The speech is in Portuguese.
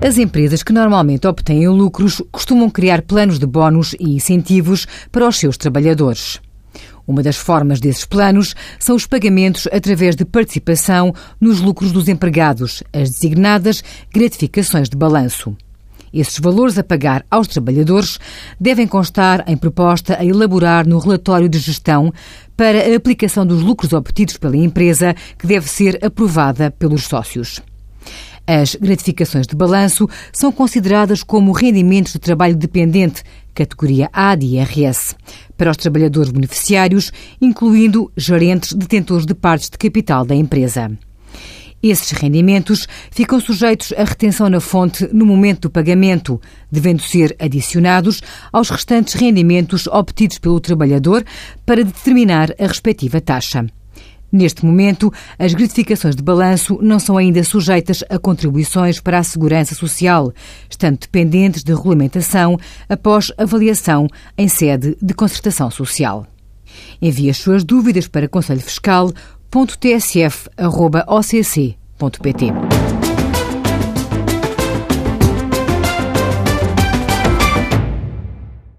As empresas que normalmente obtêm lucros costumam criar planos de bónus e incentivos para os seus trabalhadores. Uma das formas desses planos são os pagamentos através de participação nos lucros dos empregados, as designadas gratificações de balanço. Esses valores a pagar aos trabalhadores devem constar em proposta a elaborar no relatório de gestão para a aplicação dos lucros obtidos pela empresa, que deve ser aprovada pelos sócios. As gratificações de balanço são consideradas como rendimentos de trabalho dependente, categoria A de IRS, para os trabalhadores beneficiários, incluindo gerentes detentores de partes de capital da empresa. Esses rendimentos ficam sujeitos à retenção na fonte no momento do pagamento, devendo ser adicionados aos restantes rendimentos obtidos pelo trabalhador para determinar a respectiva taxa. Neste momento, as gratificações de balanço não são ainda sujeitas a contribuições para a segurança social, estando dependentes de regulamentação após avaliação em sede de concertação social. Envie as suas dúvidas para conselhofiscal.tsf.occ.pt.